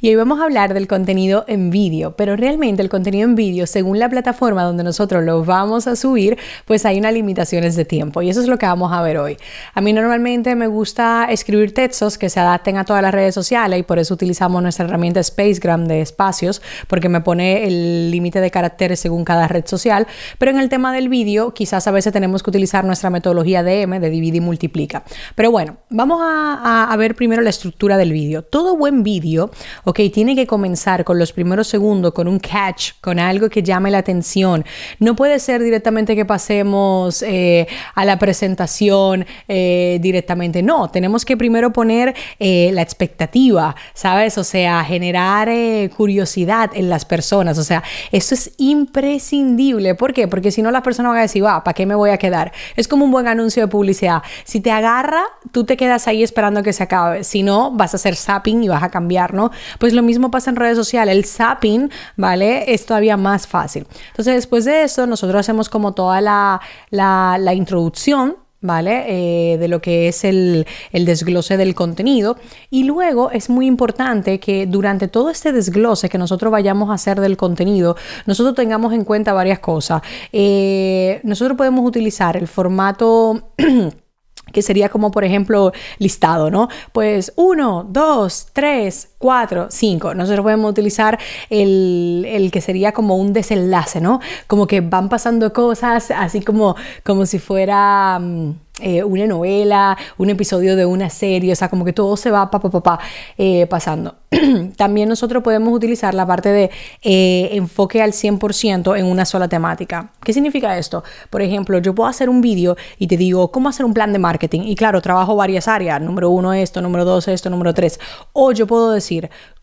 Y hoy vamos a hablar del contenido en vídeo, pero realmente el contenido en vídeo, según la plataforma donde nosotros lo vamos a subir, pues hay unas limitaciones de tiempo y eso es lo que vamos a ver hoy. A mí normalmente me gusta escribir textos que se adapten a todas las redes sociales y por eso utilizamos nuestra herramienta Spacegram de espacios porque me pone el límite de caracteres según cada red social, pero en el tema del vídeo quizás a veces tenemos que utilizar nuestra metodología DM de divide y multiplica. Pero bueno, vamos a, a ver primero la estructura del vídeo. Todo buen vídeo ok, tiene que comenzar con los primeros segundos, con un catch, con algo que llame la atención. No puede ser directamente que pasemos eh, a la presentación eh, directamente, no, tenemos que primero poner eh, la expectativa, ¿sabes? O sea, generar curiosidad en las personas, o sea, eso es imprescindible. ¿Por qué? Porque si no, las personas van a decir, va, ¿para qué me voy a quedar? Es como un buen anuncio de publicidad. Si te agarra, tú te quedas ahí esperando que se acabe. Si no, vas a hacer zapping y vas a cambiar, ¿no? Pues lo mismo pasa en redes sociales. El zapping, ¿vale? Es todavía más fácil. Entonces, después de eso, nosotros hacemos como toda la, la, introducción ¿vale? Eh, de lo que es el, desglose del contenido. Y luego es muy importante que durante todo este desglose que nosotros vayamos a hacer del contenido, nosotros tengamos en cuenta varias cosas. Eh, nosotros podemos utilizar el formato... que sería como por ejemplo listado, ¿no? Pues uno, dos, tres, cuatro, cinco. Nosotros podemos utilizar el, el, que sería como un desenlace, ¿no? Como que van pasando cosas así como, como si fuera... Mm, eh, una novela, un episodio de una serie, o sea, como que todo se va pa, pa, pa, eh, pasando. También nosotros podemos utilizar la parte de eh, enfoque al 100% en una sola temática. ¿Qué significa esto? Por ejemplo, yo puedo hacer un vídeo y te digo cómo hacer un plan de marketing. Y claro, trabajo varias áreas. Número uno esto, número dos esto, número tres. O yo puedo decir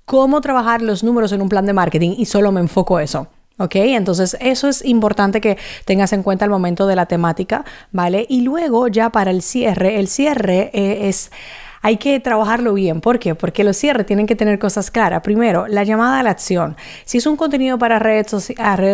cómo trabajar los números en un plan de marketing y solo me enfoco eso. ¿Ok? Entonces eso es importante que tengas en cuenta el momento de la temática, ¿vale? Y luego ya para el cierre, el cierre eh, es hay que trabajarlo bien. ¿Por qué? Porque los cierres tienen que tener cosas claras. Primero, la llamada a la acción. Si es un contenido para redes,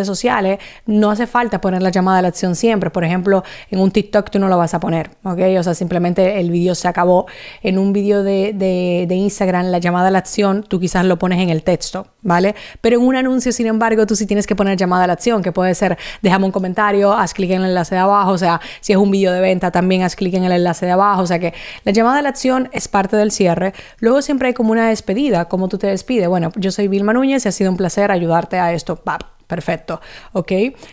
sociales, no hace falta poner la llamada a la acción siempre. Por ejemplo, en un TikTok tú no lo vas a poner, ¿ok? O sea, simplemente el vídeo se acabó. En un vídeo de, de, Instagram, la llamada a la acción, tú quizás lo pones en el texto, ¿vale? Pero en un anuncio, sin embargo, tú sí tienes que poner llamada a la acción, que puede ser, déjame un comentario, haz clic en el enlace de abajo, o sea, si es un vídeo de venta, también haz clic en el enlace de abajo, o sea que la llamada a la acción es parte del cierre. Luego siempre hay como una despedida, como tú te despides. Bueno, yo soy Vilma Núñez y ha sido un placer ayudarte a esto. ¡Pap! Perfecto, ¿ok?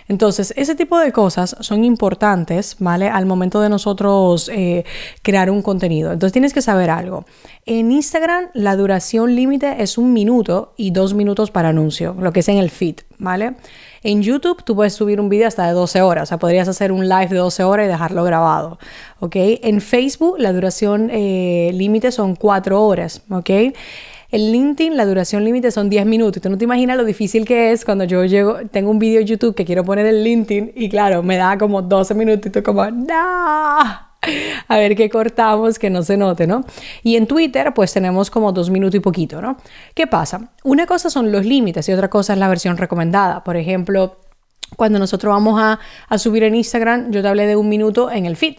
Entonces, ese tipo de cosas son importantes, ¿vale? Al momento de nosotros eh, crear un contenido. Entonces, tienes que saber algo. En Instagram, la duración límite es un minuto y dos minutos para anuncio, lo que es en el feed, ¿vale? En YouTube tú puedes subir un video hasta de 12 horas, o sea, podrías hacer un live de 12 horas y dejarlo grabado, ¿ok? En Facebook la duración eh, límite son 4 horas, ¿ok? En LinkedIn la duración límite son 10 minutos. Tú no te imaginas lo difícil que es cuando yo llego, tengo un video de YouTube que quiero poner en LinkedIn y claro, me da como 12 minutos y tú como, ¡no! a ver qué cortamos, que no se note, ¿no? Y en Twitter, pues tenemos como dos minutos y poquito, ¿no? ¿Qué pasa? Una cosa son los límites y otra cosa es la versión recomendada. Por ejemplo, cuando nosotros vamos a, a subir en Instagram, yo te hablé de un minuto en el feed.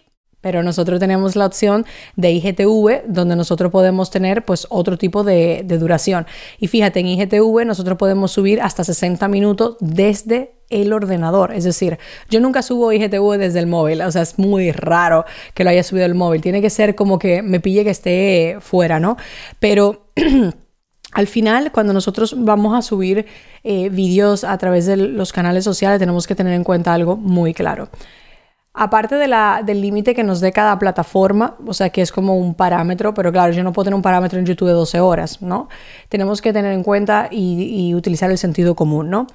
Pero nosotros tenemos la opción de IGTV, donde nosotros podemos tener pues otro tipo de, de, duración. Y fíjate, en IGTV nosotros podemos subir hasta 60 minutos desde el ordenador. Es decir, yo nunca subo IGTV desde el móvil, o sea, es muy raro que lo haya subido el móvil. Tiene que ser como que me pille que esté fuera, ¿no? Pero... Al final, cuando nosotros vamos a subir eh, vídeos a través de los canales sociales, tenemos que tener en cuenta algo muy claro. Aparte del límite que nos dé cada plataforma, o sea que es como un parámetro, pero claro, yo no puedo tener un parámetro en YouTube de 12 horas, ¿no? Tenemos que tener en cuenta y, y utilizar el sentido común, ¿no?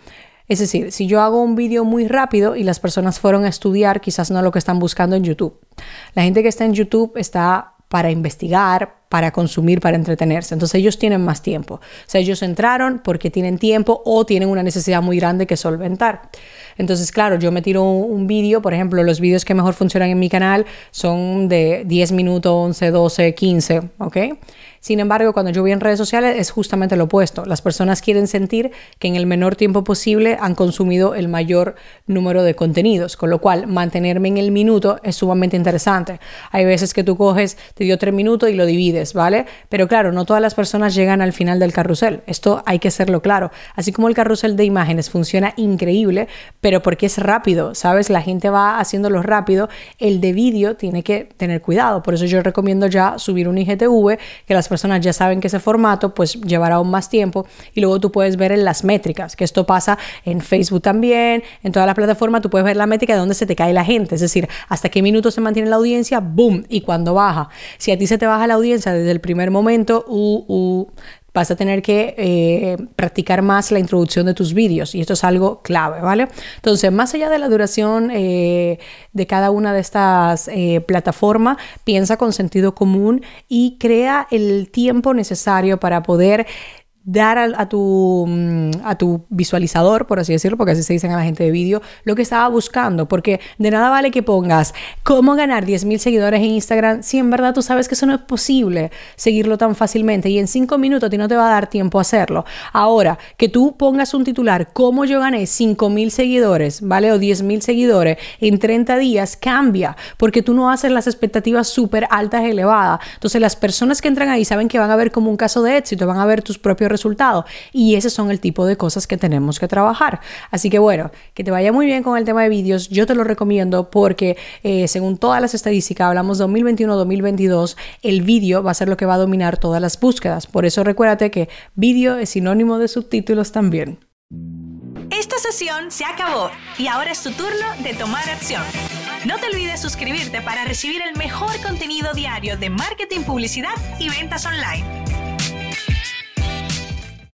Es decir, si yo hago un vídeo muy rápido y las personas fueron a estudiar, quizás no lo que están buscando en YouTube. La gente que está en YouTube está para investigar, para consumir, para entretenerse. Entonces ellos tienen más tiempo. O sea, ellos entraron porque tienen tiempo o tienen una necesidad muy grande que solventar. Entonces, claro, yo me tiro un, vídeo, por ejemplo, los vídeos que mejor funcionan en mi canal son de 10 minutos, 11, 12, 15, ¿ok? Sin embargo, cuando yo voy en redes sociales es justamente lo opuesto. Las personas quieren sentir que en el menor tiempo posible han consumido el mayor número de contenidos, con lo cual mantenerme en el minuto es sumamente interesante. Hay veces que tú coges, te dio tres minutos y lo divides, ¿vale? Pero claro, no todas las personas llegan al final del carrusel. Esto hay que serlo claro. Así como el carrusel de imágenes funciona increíble, pero porque es rápido, ¿sabes? La gente va haciéndolo rápido. El de vídeo tiene que tener cuidado. Por eso yo recomiendo ya subir un IGTV que las personas ya saben que ese formato pues llevará aún más tiempo y luego tú puedes ver en las métricas, que esto pasa en Facebook también, en toda la plataforma tú puedes ver la métrica de dónde se te cae la gente, es decir, hasta qué minutos se mantiene la audiencia, boom, y cuando baja. Si a ti se te baja la audiencia desde el primer momento, uh, vas a tener que eh, practicar más la introducción de tus vídeos y esto es algo clave, ¿vale? Entonces, más allá de la duración eh, de cada una de estas eh, plataformas, piensa con sentido común y crea el tiempo necesario para poder dar a, tu, mm, a tu visualizador, por así decirlo, porque así se dicen a la gente de vídeo, lo que estaba buscando, porque de nada vale que pongas cómo ganar 10.000 seguidores en Instagram si en verdad tú sabes que eso no es posible seguirlo tan fácilmente y en 5 minutos a ti no te va a dar tiempo a hacerlo. Ahora, que tú pongas un titular, cómo yo gané 5.000 seguidores, ¿vale? O 10.000 seguidores en 30 días, cambia, porque tú no haces las expectativas súper altas, elevadas. Entonces las personas que entran ahí saben que van a ver como un caso de éxito, van a ver tus propios resultado. Y ese son el tipo de cosas que tenemos que trabajar. Así que bueno, que te vaya muy bien con el tema de vídeos. Yo te lo recomiendo porque eh, según todas las estadísticas, hablamos 2021-2022, el vídeo va a ser lo que va a dominar todas las búsquedas. Por eso recuérdate que vídeo es sinónimo de subtítulos también. Esta sesión se acabó y ahora es tu turno de tomar acción. No te olvides suscribirte para recibir el mejor contenido diario de marketing, publicidad y ventas online.